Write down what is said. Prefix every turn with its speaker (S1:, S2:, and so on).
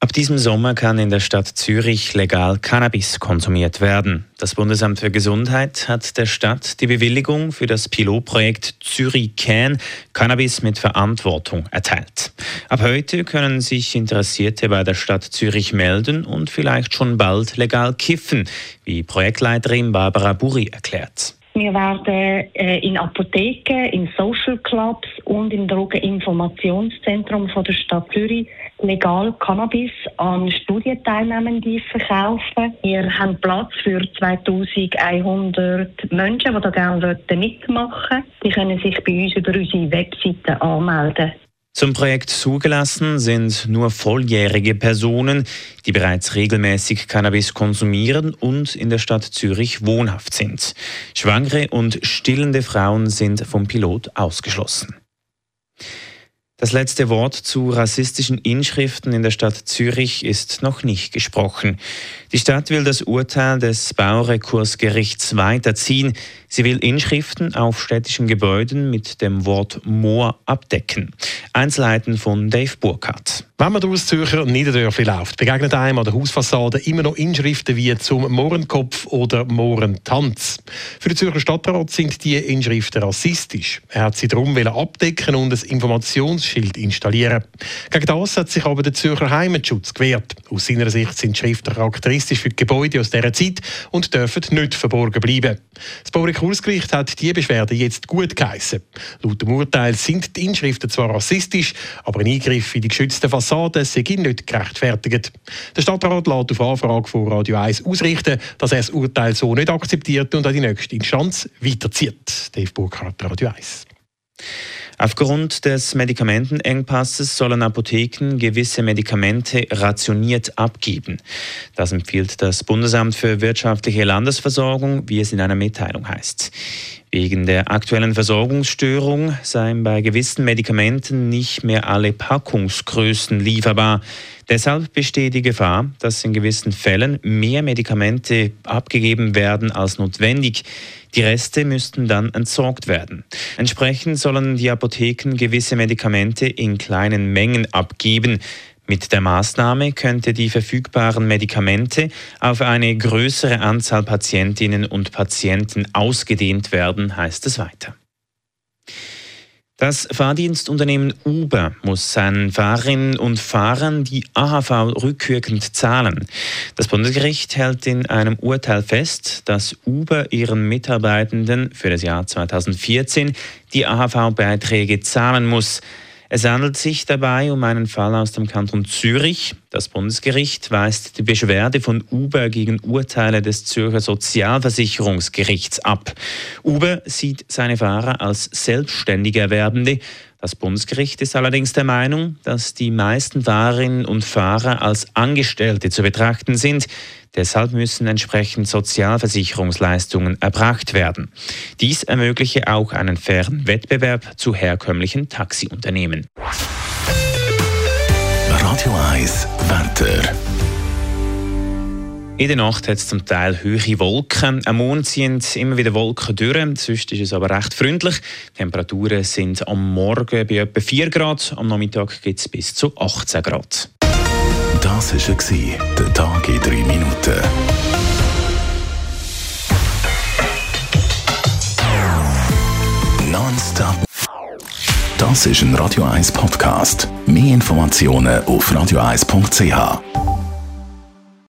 S1: Ab diesem Sommer kann in der Stadt Zürich legal Cannabis konsumiert werden. Das Bundesamt für Gesundheit hat der Stadt die Bewilligung für das Pilotprojekt Zürich Can Cannabis mit Verantwortung erteilt. Ab heute können sich Interessierte bei der Stadt Zürich melden und vielleicht schon bald legal kiffen, wie Projektleiterin Barbara Buri erklärt.
S2: Wir werden äh, in Apotheken, in Social Clubs und im Drogeninformationszentrum von der Stadt Zürich legal Cannabis an Studienteilnehmende verkaufen. Wir haben Platz für 2100 Menschen, die da gerne mitmachen wollen. Die können sich bei uns über unsere Webseite anmelden.
S1: Zum Projekt zugelassen sind nur volljährige Personen, die bereits regelmäßig Cannabis konsumieren und in der Stadt Zürich wohnhaft sind. Schwangere und stillende Frauen sind vom Pilot ausgeschlossen. Das letzte Wort zu rassistischen Inschriften in der Stadt Zürich ist noch nicht gesprochen. Die Stadt will das Urteil des Baurekursgerichts weiterziehen. Sie will Inschriften auf städtischen Gebäuden mit dem Wort Moor abdecken. Einzelheiten von Dave Burkhardt.
S3: Wenn man durch Zürcher Niederdörfli läuft, begegnet einem an der Hausfassade immer noch Inschriften wie zum Mohrenkopf oder Mohrentanz. Für den Zürcher Stadtrat sind die Inschriften rassistisch. Er hat sie darum abdecken und ein Informationsschild installieren. Gegen das hat sich aber der Zürcher Heimatschutz gewehrt. Aus seiner Sicht sind Schriften charakteristisch für die Gebäude aus dieser Zeit und dürfen nicht verborgen bleiben. Das Baurechtsgericht hat die Beschwerde jetzt gut geheissen. Laut dem Urteil sind die Inschriften zwar rassistisch, aber ein Eingriff in die geschützten Fassaden Fassade sei nicht gerechtfertigt. Der Stadtrat lässt auf Anfrage von Radio 1 ausrichten, dass er das Urteil so nicht akzeptiert und an die nächste Instanz weiterzieht. Dave Burkhardt, Radio 1.
S1: Aufgrund des Medikamentenengpasses sollen Apotheken gewisse Medikamente rationiert abgeben. Das empfiehlt das Bundesamt für wirtschaftliche Landesversorgung, wie es in einer Mitteilung heißt. Wegen der aktuellen Versorgungsstörung seien bei gewissen Medikamenten nicht mehr alle Packungsgrößen lieferbar. Deshalb besteht die Gefahr, dass in gewissen Fällen mehr Medikamente abgegeben werden als notwendig. Die Reste müssten dann entsorgt werden. Entsprechend sollen die Apotheken gewisse Medikamente in kleinen Mengen abgeben. Mit der Maßnahme könnte die verfügbaren Medikamente auf eine größere Anzahl Patientinnen und Patienten ausgedehnt werden, heißt es weiter. Das Fahrdienstunternehmen Uber muss seinen Fahrerinnen und Fahrern die AHV rückwirkend zahlen. Das Bundesgericht hält in einem Urteil fest, dass Uber ihren Mitarbeitenden für das Jahr 2014 die AHV-Beiträge zahlen muss. Es handelt sich dabei um einen Fall aus dem Kanton Zürich. Das Bundesgericht weist die Beschwerde von Uber gegen Urteile des Zürcher Sozialversicherungsgerichts ab. Uber sieht seine Fahrer als selbstständige Erwerbende. Das Bundesgericht ist allerdings der Meinung, dass die meisten Fahrerinnen und Fahrer als Angestellte zu betrachten sind. Deshalb müssen entsprechend Sozialversicherungsleistungen erbracht werden. Dies ermögliche auch einen fairen Wettbewerb zu herkömmlichen Taxiunternehmen.
S4: Radio 1 Wetter.
S1: In der Nacht hat es zum Teil hohe Wolken. Am Mond ziehen immer wieder Wolken durch. Sonst ist es aber recht freundlich. Die Temperaturen sind am Morgen bei etwa 4 Grad. Am Nachmittag gibt es bis zu 18 Grad.
S4: Das war der Tag in 3 Minuten. Nonstop. Das ist ein Radio 1 Podcast. Mehr Informationen auf radio1.ch.